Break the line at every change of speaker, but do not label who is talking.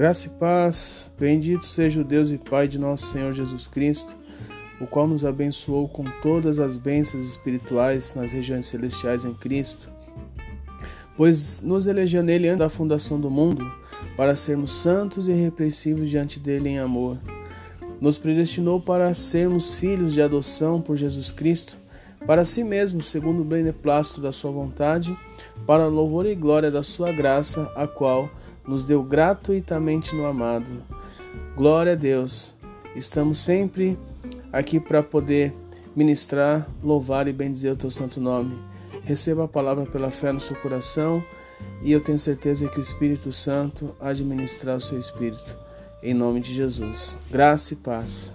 Graça e paz, bendito seja o Deus e Pai de nosso Senhor Jesus Cristo, o qual nos abençoou com todas as bênçãos espirituais nas regiões celestiais em Cristo, pois nos elegeu nele antes da fundação do mundo, para sermos santos e irrepreensíveis diante dele em amor. Nos predestinou para sermos filhos de adoção por Jesus Cristo, para si mesmo, segundo o beneplácito da sua vontade, para louvor e glória da sua graça, a qual nos deu gratuitamente no amado. Glória a Deus. Estamos sempre aqui para poder ministrar, louvar e bendizer o teu santo nome. Receba a palavra pela fé no seu coração e eu tenho certeza que o Espírito Santo há de ministrar o seu espírito. Em nome de Jesus. Graça e paz.